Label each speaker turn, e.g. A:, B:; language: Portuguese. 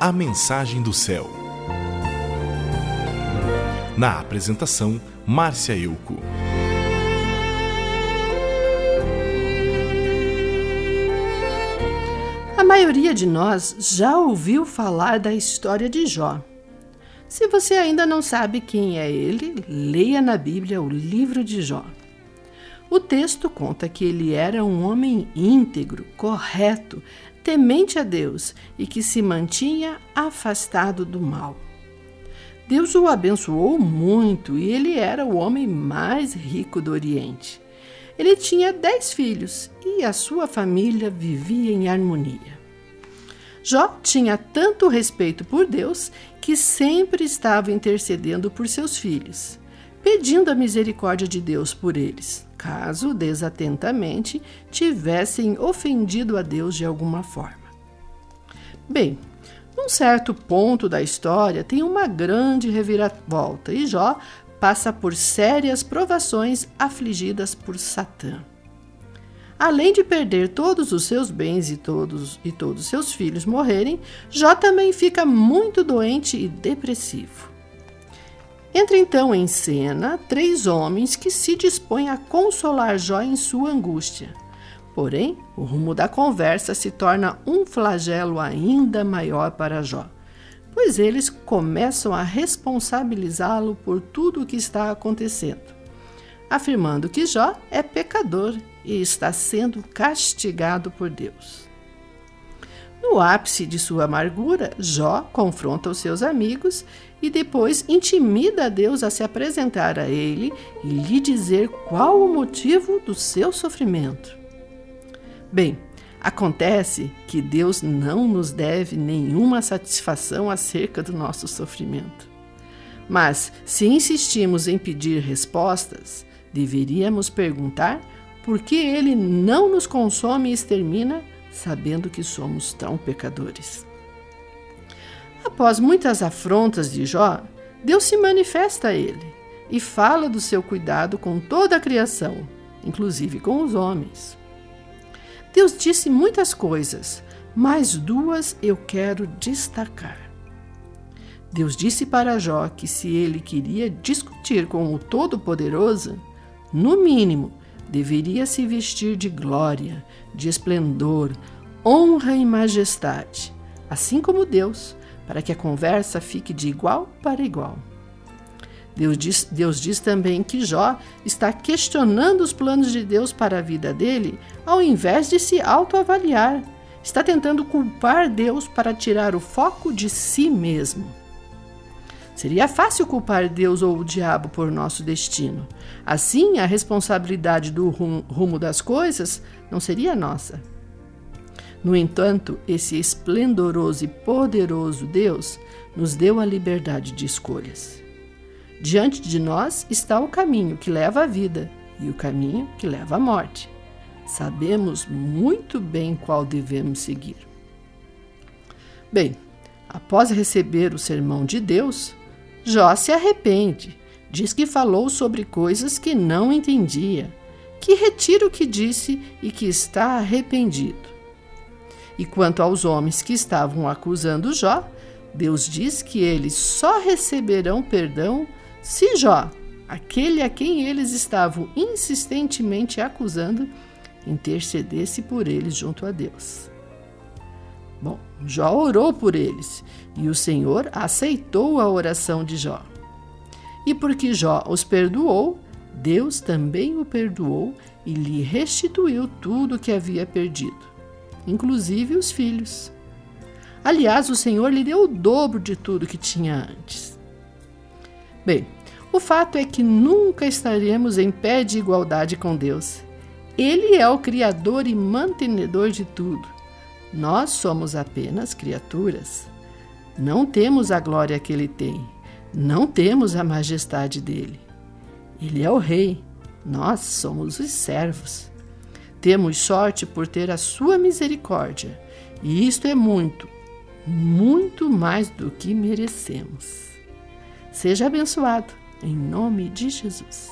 A: A Mensagem do Céu. Na apresentação, Márcia Euco.
B: A maioria de nós já ouviu falar da história de Jó. Se você ainda não sabe quem é ele, leia na Bíblia o livro de Jó. O texto conta que ele era um homem íntegro, correto, temente a Deus e que se mantinha afastado do mal. Deus o abençoou muito e ele era o homem mais rico do Oriente. Ele tinha dez filhos e a sua família vivia em harmonia. Jó tinha tanto respeito por Deus que sempre estava intercedendo por seus filhos, pedindo a misericórdia de Deus por eles, caso desatentamente tivessem ofendido a Deus de alguma forma. Bem, num certo ponto da história tem uma grande reviravolta e Jó passa por sérias provações afligidas por Satã. Além de perder todos os seus bens e todos e todos seus filhos morrerem, Jó também fica muito doente e depressivo. Entra então em cena três homens que se dispõem a consolar Jó em sua angústia. Porém, o rumo da conversa se torna um flagelo ainda maior para Jó pois eles começam a responsabilizá-lo por tudo o que está acontecendo, afirmando que Jó é pecador e está sendo castigado por Deus. No ápice de sua amargura, Jó confronta os seus amigos e depois intimida Deus a se apresentar a ele e lhe dizer qual o motivo do seu sofrimento. Bem, Acontece que Deus não nos deve nenhuma satisfação acerca do nosso sofrimento. Mas, se insistimos em pedir respostas, deveríamos perguntar por que Ele não nos consome e extermina, sabendo que somos tão pecadores. Após muitas afrontas de Jó, Deus se manifesta a ele e fala do seu cuidado com toda a criação, inclusive com os homens. Deus disse muitas coisas, mas duas eu quero destacar. Deus disse para Jó que se ele queria discutir com o Todo-Poderoso, no mínimo, deveria se vestir de glória, de esplendor, honra e majestade, assim como Deus, para que a conversa fique de igual para igual. Deus diz, Deus diz também que Jó está questionando os planos de Deus para a vida dele, ao invés de se autoavaliar. Está tentando culpar Deus para tirar o foco de si mesmo. Seria fácil culpar Deus ou o diabo por nosso destino. Assim, a responsabilidade do rumo das coisas não seria nossa. No entanto, esse esplendoroso e poderoso Deus nos deu a liberdade de escolhas. Diante de nós está o caminho que leva à vida e o caminho que leva à morte. Sabemos muito bem qual devemos seguir. Bem, após receber o sermão de Deus, Jó se arrepende, diz que falou sobre coisas que não entendia, que retira o que disse e que está arrependido. E quanto aos homens que estavam acusando Jó, Deus diz que eles só receberão perdão se Jó, aquele a quem eles estavam insistentemente acusando, intercedesse por eles junto a Deus. Bom, Jó orou por eles e o Senhor aceitou a oração de Jó. E porque Jó os perdoou, Deus também o perdoou e lhe restituiu tudo o que havia perdido, inclusive os filhos. Aliás, o Senhor lhe deu o dobro de tudo que tinha antes. Bem, o fato é que nunca estaremos em pé de igualdade com Deus. Ele é o Criador e mantenedor de tudo. Nós somos apenas criaturas. Não temos a glória que ele tem, não temos a majestade dele. Ele é o Rei, nós somos os servos. Temos sorte por ter a sua misericórdia, e isto é muito, muito mais do que merecemos. Seja abençoado, em nome de Jesus.